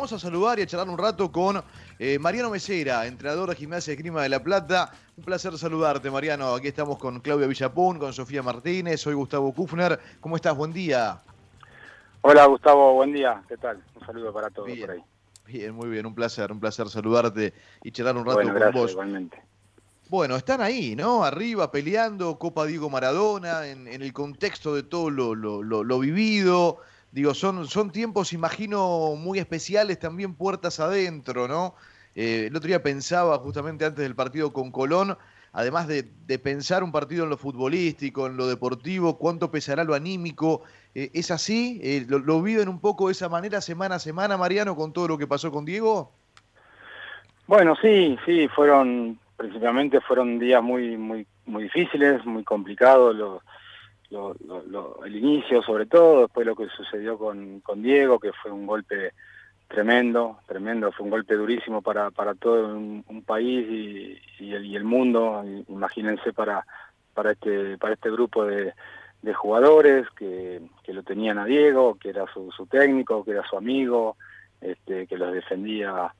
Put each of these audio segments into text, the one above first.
vamos a saludar y a charlar un rato con eh, Mariano Mesera, entrenador de Gimnasia de Clima de La Plata. Un placer saludarte, Mariano. Aquí estamos con Claudia Villapún, con Sofía Martínez, soy Gustavo Kufner. ¿Cómo estás? Buen día. Hola, Gustavo, buen día. ¿Qué tal? Un saludo para todos por ahí. Bien, muy bien, un placer, un placer saludarte y charlar un rato con vos. Igualmente. Bueno, están ahí, ¿no? Arriba peleando, Copa Diego Maradona, en, el contexto de todo lo, lo vivido, Digo, son, son tiempos, imagino, muy especiales, también puertas adentro, ¿no? Eh, el otro día pensaba justamente antes del partido con Colón, además de, pensar un partido en lo futbolístico, en lo deportivo, cuánto pesará lo anímico. Eh, ¿Es así? Eh, lo, viven un poco de esa manera semana a semana, Mariano, con todo lo que pasó con Diego? Bueno, sí, sí, fueron, principalmente fueron días muy, muy, muy difíciles, muy complicados. Los, el inicio sobre todo, después lo que sucedió con, con Diego, que fue un golpe tremendo, tremendo, fue un golpe durísimo para, para todo un, país y, el, y, el, mundo, imagínense para, para, este, para este grupo de, de jugadores que, que, lo tenían a Diego, que era su, su técnico, que era su amigo, este, que los defendía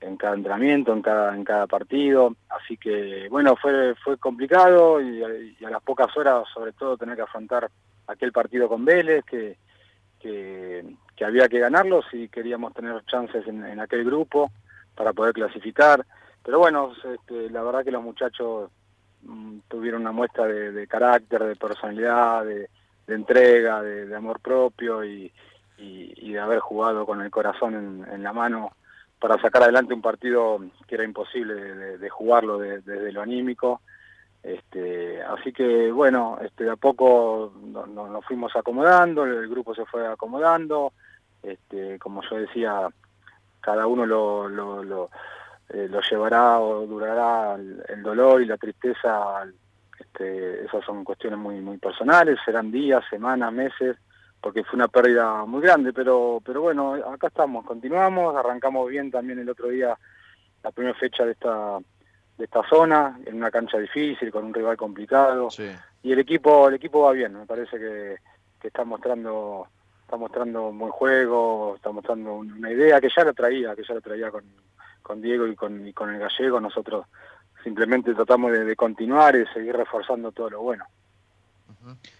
en cada entrenamiento, en cada, en cada partido. Así que, bueno, fue, fue complicado y, a las pocas horas, sobre todo, tener que afrontar aquel partido con Vélez, que, que, había que ganarlo si queríamos tener chances en, aquel grupo para poder clasificar. Pero bueno, este, la verdad que los muchachos mm, tuvieron una muestra de, carácter, de personalidad, de, entrega, de, amor propio y, de haber jugado con el corazón en la mano para sacar adelante un partido que era imposible de, jugarlo desde lo anímico. Este, así que bueno, este, de a poco nos fuimos acomodando, el grupo se fue acomodando, este, como yo decía, cada uno lo, lo, lo, eh, llevará o durará el, dolor y la tristeza, este, esas son cuestiones muy, muy personales, serán días, semanas, meses, porque fue una pérdida muy grande, pero, pero bueno, acá estamos, continuamos, arrancamos bien también el otro día la primera fecha de esta de esta zona, en una cancha difícil, con un rival complicado, y el equipo, el equipo va bien, me parece que, que está mostrando está mostrando un buen juego, está mostrando una idea que ya lo traía, que ya lo traía con, con Diego y con, y con el gallego, nosotros simplemente tratamos de, de continuar y seguir reforzando todo lo bueno.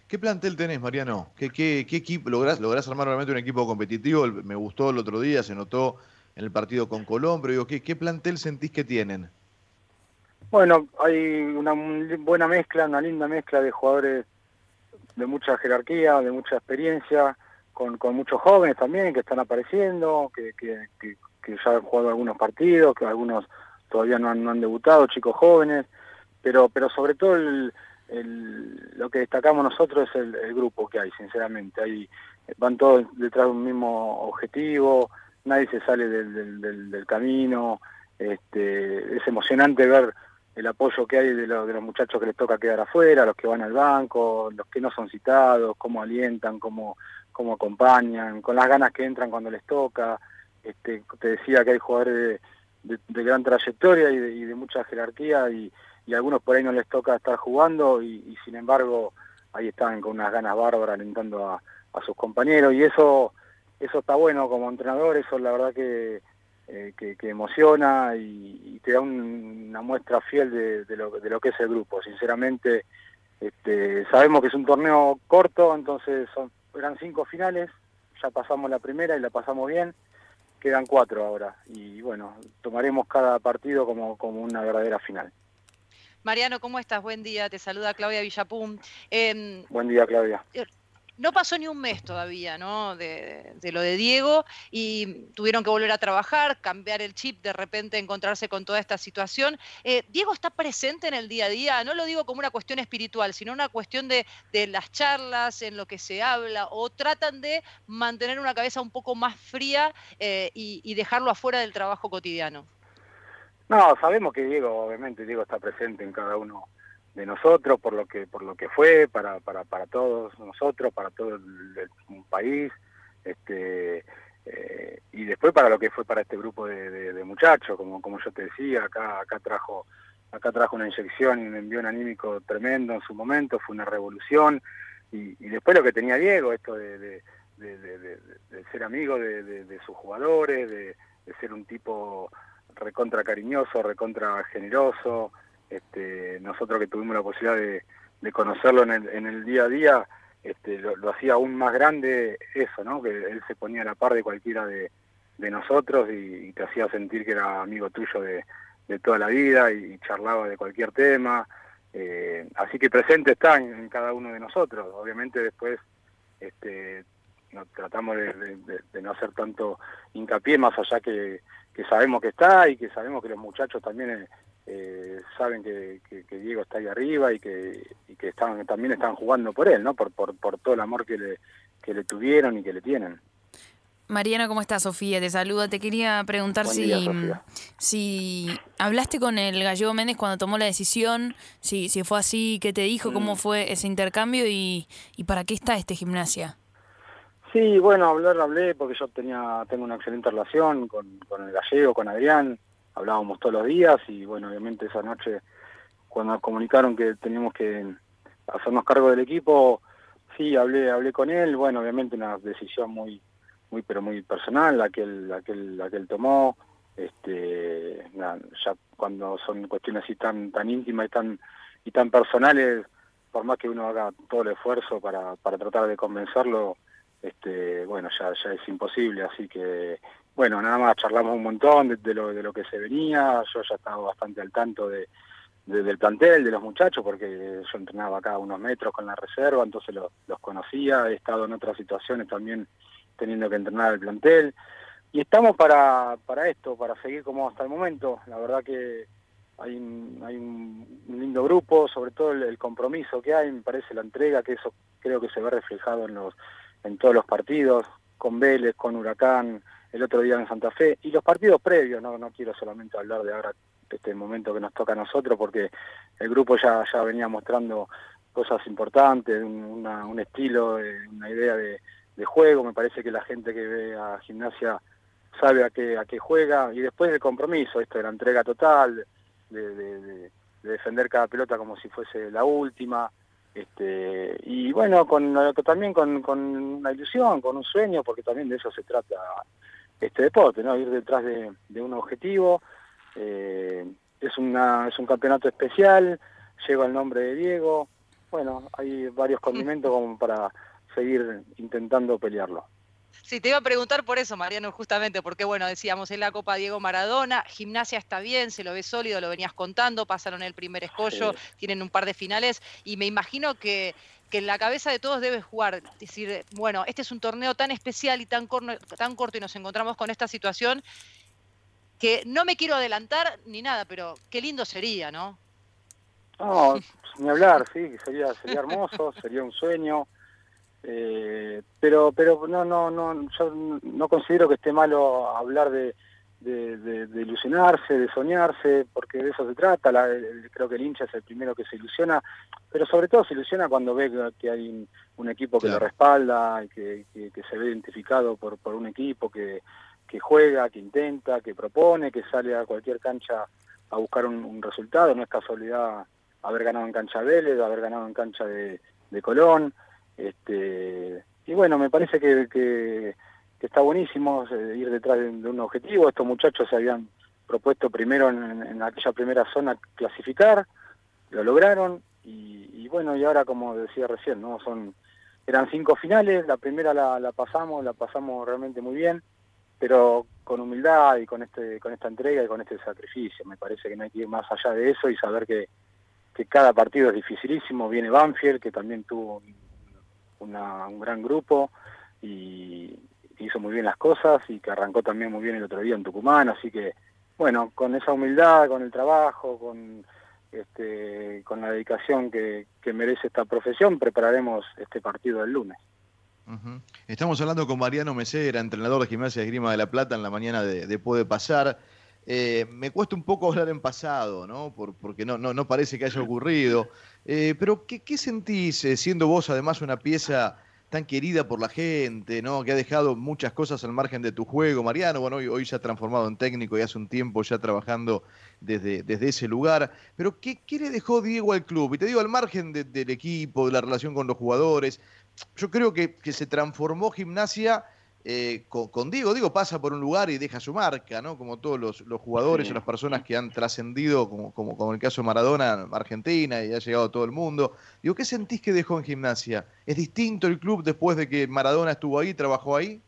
¿Qué plantel tenés, Mariano? ¿Qué, qué, equipo lográs, armar realmente un equipo competitivo? Me gustó el otro día, se notó en el partido con Colón, digo, ¿qué, qué plantel sentís que tienen? Bueno, hay una buena mezcla, una linda mezcla de jugadores de mucha jerarquía, de mucha experiencia, con, con muchos jóvenes también que están apareciendo, que, que, que, ya han jugado algunos partidos, que algunos todavía no han, no han debutado, chicos jóvenes, pero, pero sobre todo el, lo que destacamos nosotros es el, grupo que hay, sinceramente. Hay, van todos detrás de un mismo objetivo, nadie se sale del, del, camino. Este, es emocionante ver el apoyo que hay de, de los muchachos que les toca quedar afuera, los que van al banco, los que no son citados, cómo alientan, cómo, cómo acompañan, con las ganas que entran cuando les toca. Este, te decía que hay jugadores de, gran trayectoria y de, y de mucha jerarquía y y algunos por ahí no les toca estar jugando y, sin embargo ahí están con unas ganas bárbaras alentando a, sus compañeros y eso eso está bueno como entrenador, eso la verdad que, eh, que, emociona y, te da una muestra fiel de, lo, de lo que es el grupo. Sinceramente, este, sabemos que es un torneo corto, entonces son, eran cinco finales, ya pasamos la primera y la pasamos bien, quedan cuatro ahora y bueno, tomaremos cada partido como, como una verdadera final. Mariano, ¿cómo estás? Buen día, te saluda Claudia Villapum. Em, Buen día, Claudia. Eh, no pasó ni un mes todavía, ¿no? De, lo de Diego y tuvieron que volver a trabajar, cambiar el chip, de repente encontrarse con toda esta situación. Eh, Diego está presente en el día a día, no lo digo como una cuestión espiritual, sino una cuestión de, las charlas, en lo que se habla, o tratan de mantener una cabeza un poco más fría eh, y dejarlo afuera del trabajo cotidiano. No, sabemos que Diego, obviamente, Diego está presente en cada uno de nosotros por lo que por lo que fue para para para todos nosotros, para todo el, país, este eh, y después para lo que fue para este grupo de, muchachos, como como yo te decía, acá acá trajo acá trajo una inyección y un envío anímico tremendo en su momento, fue una revolución y, después lo que tenía Diego, esto de, de, ser amigo de, sus jugadores, de, ser un tipo recontra cariñoso, recontra generoso. Este, nosotros que tuvimos la posibilidad de, conocerlo en el, en el, día a día, este, lo, hacía aún más grande eso, ¿no? Que él se ponía a la par de cualquiera de, nosotros y, te hacía sentir que era amigo tuyo de, toda la vida y, charlaba de cualquier tema. Eh, así que presente está en, cada uno de nosotros. Obviamente después este, no, tratamos de, no hacer tanto hincapié, más allá que, sabemos que está y que sabemos que los muchachos también eh, saben que, Diego está ahí arriba y que, que están, también están jugando por él, ¿no? Por, por, por todo el amor que le, que le tuvieron y que le tienen. Mariana, ¿cómo estás? Sofía te saluda. Te quería preguntar si, si hablaste con el gallego Méndez cuando tomó la decisión, si, si fue así, qué te dijo, cómo mm. fue ese intercambio y, y para qué está este gimnasia. Sí, bueno, hablar hablé porque yo tenía tengo una excelente relación con, con el gallego, con Adrián, hablábamos todos los días y bueno, obviamente esa noche cuando nos comunicaron que teníamos que hacernos cargo del equipo, sí, hablé hablé con él, bueno, obviamente una decisión muy muy pero muy personal la que él, la que él, la que él tomó, este ya cuando son cuestiones así tan tan íntimas y tan y tan personales, por más que uno haga todo el esfuerzo para para tratar de convencerlo, este, bueno, ya, ya es imposible, así que, bueno, nada más charlamos un montón de, lo, de lo que se venía, yo ya estaba bastante al tanto de, del plantel, de los muchachos, porque yo entrenaba acá unos metros con la reserva, entonces los conocía, he estado en otras situaciones también teniendo que entrenar el plantel, y estamos para, para esto, para seguir como hasta el momento, la verdad que hay un, hay un lindo grupo, sobre todo el compromiso que hay, me parece la entrega, que eso creo que se ve reflejado en los en todos los partidos, con Vélez, con Huracán, el otro día en Santa Fe, y los partidos previos, no, no quiero solamente hablar de ahora, de este momento que nos toca a nosotros, porque el grupo ya, ya venía mostrando cosas importantes, un, estilo, una idea de, juego, me parece que la gente que ve a gimnasia sabe a qué, a qué juega, y después del compromiso, esto de la entrega total, de, de defender cada pelota como si fuese la última, este, y bueno, con, también con, con, una ilusión, con un sueño, porque también de eso se trata este deporte, ¿no? Ir detrás de, un objetivo. Eh, es, una, es un campeonato especial, lleva el nombre de Diego. Bueno, hay varios condimentos como para seguir intentando pelearlo. Sí, te iba a preguntar por eso, Mariano, justamente, porque bueno, decíamos, en la Copa Diego Maradona, gimnasia está bien, se lo ve sólido, lo venías contando, pasaron el primer escollo, tienen un par de finales, y me imagino que, que en la cabeza de todos debe jugar, decir, bueno, este es un torneo tan especial y tan, tan corto y nos encontramos con esta situación que no me quiero adelantar ni nada, pero qué lindo sería, ¿no? No, ni hablar, sí, sería, sería hermoso, sería un sueño. Eh, pero pero no no no yo no considero que esté malo hablar de, de, ilusionarse, de soñarse, porque de eso se trata. creo que el hincha es el primero que se ilusiona, pero sobre todo se ilusiona cuando ve que hay un, equipo que lo respalda y que, se ve identificado por, por un equipo que, que juega, que intenta, que propone, que sale a cualquier cancha a buscar un, resultado. No es casualidad haber ganado en cancha Vélez, haber ganado en cancha de, de Colón. Este, y bueno, me parece que, que, está buenísimo eh, ir detrás de, un objetivo. Estos muchachos se habían propuesto primero en, aquella primera zona clasificar, lo lograron y, bueno, y ahora como decía recién, no son eran cinco finales, la primera la, la pasamos, la pasamos realmente muy bien, pero con humildad y con este con esta entrega y con este sacrificio. Me parece que no hay que ir más allá de eso y saber que, que cada partido es dificilísimo. Viene Banfield, que también tuvo gran grupo y hizo muy bien las cosas y que arrancó también muy bien el otro día en Tucumán, así que bueno, con esa humildad, con el trabajo, con este, con la dedicación que, merece esta profesión, prepararemos este partido del lunes. Estamos hablando con Mariano Mesera, entrenador de Gimnasia de Grima de la Plata, en la mañana de, Puede Pasar. Eh, me cuesta un poco hablar en pasado, ¿no? porque no, parece que haya ocurrido. Eh, pero, ¿qué, ¿qué, sentís eh, siendo vos además una pieza tan querida por la gente, ¿no? Que ha dejado muchas cosas al margen de tu juego, Mariano. Bueno, hoy, se ha transformado en técnico y hace un tiempo ya trabajando desde, ese lugar. Pero, ¿qué, ¿qué, le dejó Diego al club? Y te digo, al margen del equipo, de la relación con los jugadores, yo creo que se transformó gimnasia eh, con, Diego. Diego pasa por un lugar y deja su marca, ¿no? Como todos los, jugadores o las personas que han trascendido, como, como, como, el caso de Maradona, Argentina, y ha llegado a todo el mundo. Digo, ¿qué sentís que dejó en gimnasia? ¿Es distinto el club después de que Maradona estuvo ahí, trabajó ahí?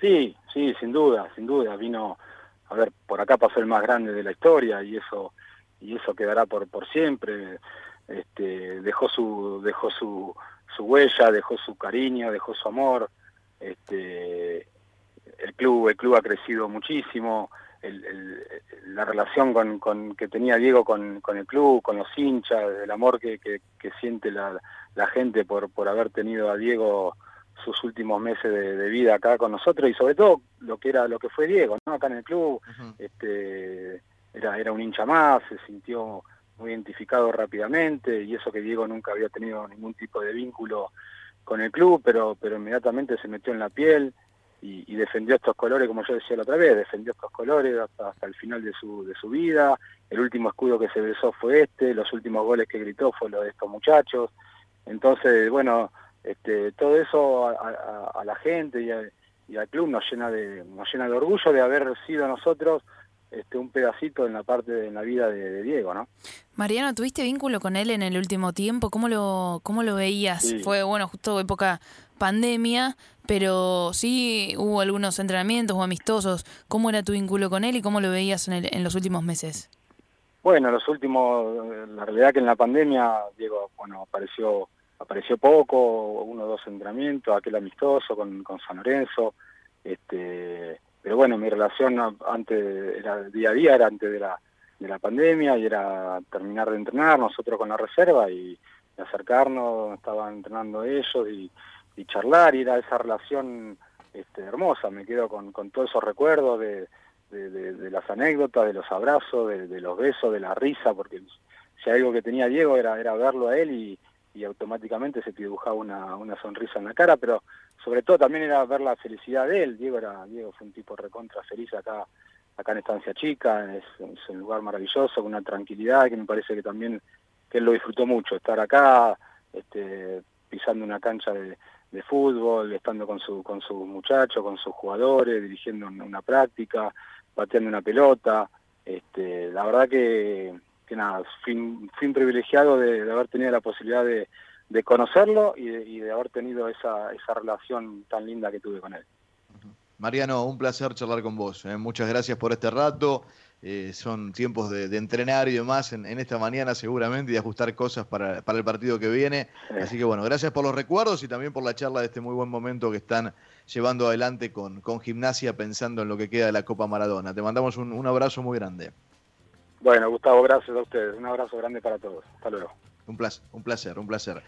Sí, sí, sin duda, sin duda. Vino, a ver, por acá pasó el más grande de la historia y eso y eso quedará por por siempre. Este, dejó su dejó su, su huella, dejó su cariño, dejó su amor este, el club el club ha crecido muchísimo la relación con, que tenía Diego con, el club con los hinchas el amor que, siente la, gente por por haber tenido a Diego sus últimos meses de, vida acá con nosotros y sobre todo lo que era lo que fue Diego no acá en el club este era era un hincha más se sintió muy identificado rápidamente y eso que Diego nunca había tenido ningún tipo de vínculo con el club, pero, pero inmediatamente se metió en la piel y, defendió estos colores, como yo decía la otra vez, defendió estos colores hasta, el final de su, de su vida. El último escudo que se besó fue este, los últimos goles que gritó fue lo de estos muchachos. Entonces, bueno, este, todo eso a, la gente y, y, al club nos llena de nos llena de orgullo de haber sido nosotros este, un pedacito en la parte de la vida de, Diego, ¿no? Mariano, ¿tuviste vínculo con él en el último tiempo? ¿Cómo lo, cómo lo veías? Fue, bueno, justo época pandemia, pero sí hubo algunos entrenamientos o amistosos. ¿Cómo era tu vínculo con él y cómo lo veías en, el, en los últimos meses? Bueno, los últimos, la realidad que en la pandemia, Diego, bueno, apareció apareció poco, uno o dos entrenamientos, aquel amistoso con, con San Lorenzo, este pero bueno, mi relación antes era día a día, era antes de la, de la pandemia y era terminar de entrenar nosotros con la reserva y, acercarnos, estaban entrenando ellos y, charlar y era esa relación este, hermosa, me quedo con, con todos esos recuerdos de, de, las anécdotas, de los abrazos, de, los besos, de la risa, porque si algo que tenía Diego era, era verlo a él y, y automáticamente se te dibujaba una, una sonrisa en la cara, pero sobre todo también era ver la felicidad de él. Diego era Diego fue un tipo recontra feliz acá acá en Estancia Chica, es, un lugar maravilloso, con una tranquilidad que me parece que también que él lo disfrutó mucho, estar acá, este, pisando una cancha de, fútbol, estando con su con sus muchachos, con sus jugadores, dirigiendo una, práctica, bateando una pelota. Este, la verdad que, que nada, fui, un privilegiado de haber tenido la posibilidad de, de conocerlo y de, haber tenido esa, esa relación tan linda que tuve con él. Mariano, un placer charlar con vos. ¿eh? Muchas gracias por este rato. Eh, son tiempos de, entrenar y demás en, esta mañana seguramente y de ajustar cosas para, para el partido que viene. Así que bueno, gracias por los recuerdos y también por la charla de este muy buen momento que están llevando adelante con, con gimnasia pensando en lo que queda de la Copa Maradona. Te mandamos un, un abrazo muy grande. Bueno, Gustavo, gracias a ustedes. Un abrazo grande para todos. Hasta luego. Un placer, un placer, un placer.